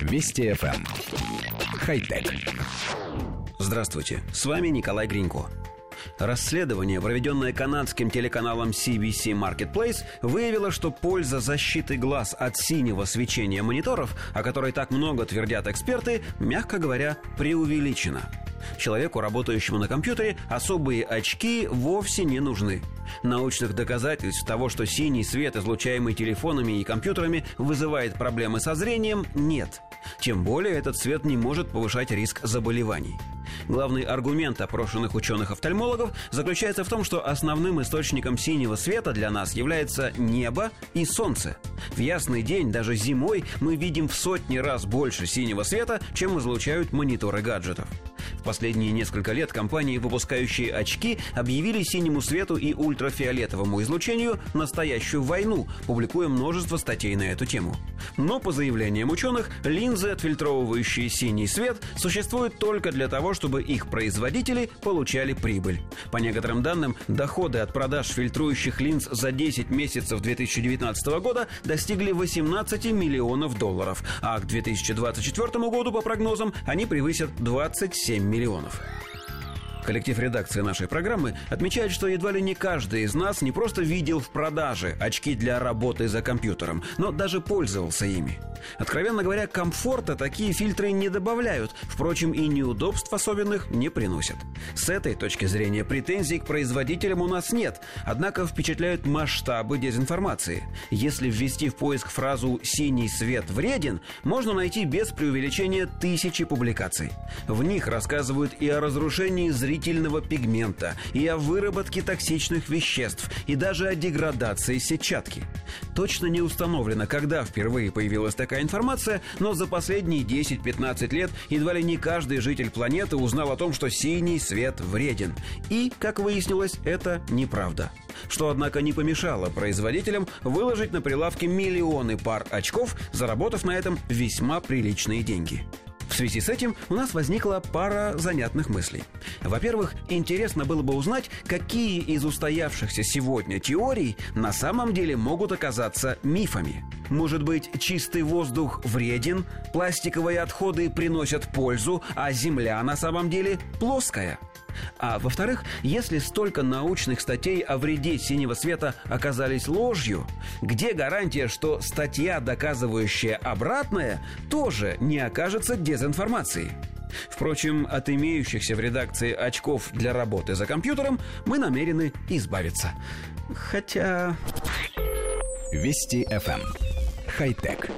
Вести FM. Эм. Хай-тек. Здравствуйте, с вами Николай Гринько. Расследование, проведенное канадским телеканалом CBC Marketplace, выявило, что польза защиты глаз от синего свечения мониторов, о которой так много твердят эксперты, мягко говоря, преувеличена. Человеку, работающему на компьютере, особые очки вовсе не нужны. Научных доказательств того, что синий свет, излучаемый телефонами и компьютерами, вызывает проблемы со зрением, нет. Тем более этот свет не может повышать риск заболеваний. Главный аргумент опрошенных ученых-офтальмологов заключается в том, что основным источником синего света для нас является небо и солнце. В ясный день, даже зимой, мы видим в сотни раз больше синего света, чем излучают мониторы гаджетов. В последние несколько лет компании, выпускающие очки, объявили синему свету и ультрафиолетовому излучению настоящую войну, публикуя множество статей на эту тему. Но, по заявлениям ученых, линзы, отфильтровывающие синий свет, существуют только для того, чтобы их производители получали прибыль. По некоторым данным, доходы от продаж фильтрующих линз за 10 месяцев 2019 года достигли 18 миллионов долларов, а к 2024 году, по прогнозам, они превысят 27 миллионов. Коллектив редакции нашей программы отмечает, что едва ли не каждый из нас не просто видел в продаже очки для работы за компьютером, но даже пользовался ими. Откровенно говоря, комфорта такие фильтры не добавляют, впрочем, и неудобств особенных не приносят. С этой точки зрения претензий к производителям у нас нет, однако впечатляют масштабы дезинформации. Если ввести в поиск фразу «синий свет вреден», можно найти без преувеличения тысячи публикаций. В них рассказывают и о разрушении зрительного пигмента, и о выработке токсичных веществ, и даже о деградации сетчатки. Точно не установлено, когда впервые появилась такая информация, но за последние 10-15 лет едва ли не каждый житель планеты узнал о том, что синий свет вреден. И, как выяснилось, это неправда. Что, однако, не помешало производителям выложить на прилавки миллионы пар очков, заработав на этом весьма приличные деньги. В связи с этим у нас возникла пара занятных мыслей. Во-первых, интересно было бы узнать, какие из устоявшихся сегодня теорий на самом деле могут оказаться мифами. Может быть, чистый воздух вреден, пластиковые отходы приносят пользу, а Земля на самом деле плоская – а во-вторых, если столько научных статей о вреде синего света оказались ложью, где гарантия, что статья, доказывающая обратное, тоже не окажется дезинформацией? Впрочем, от имеющихся в редакции очков для работы за компьютером мы намерены избавиться. Хотя... Вести FM. Эм. Хай-тек.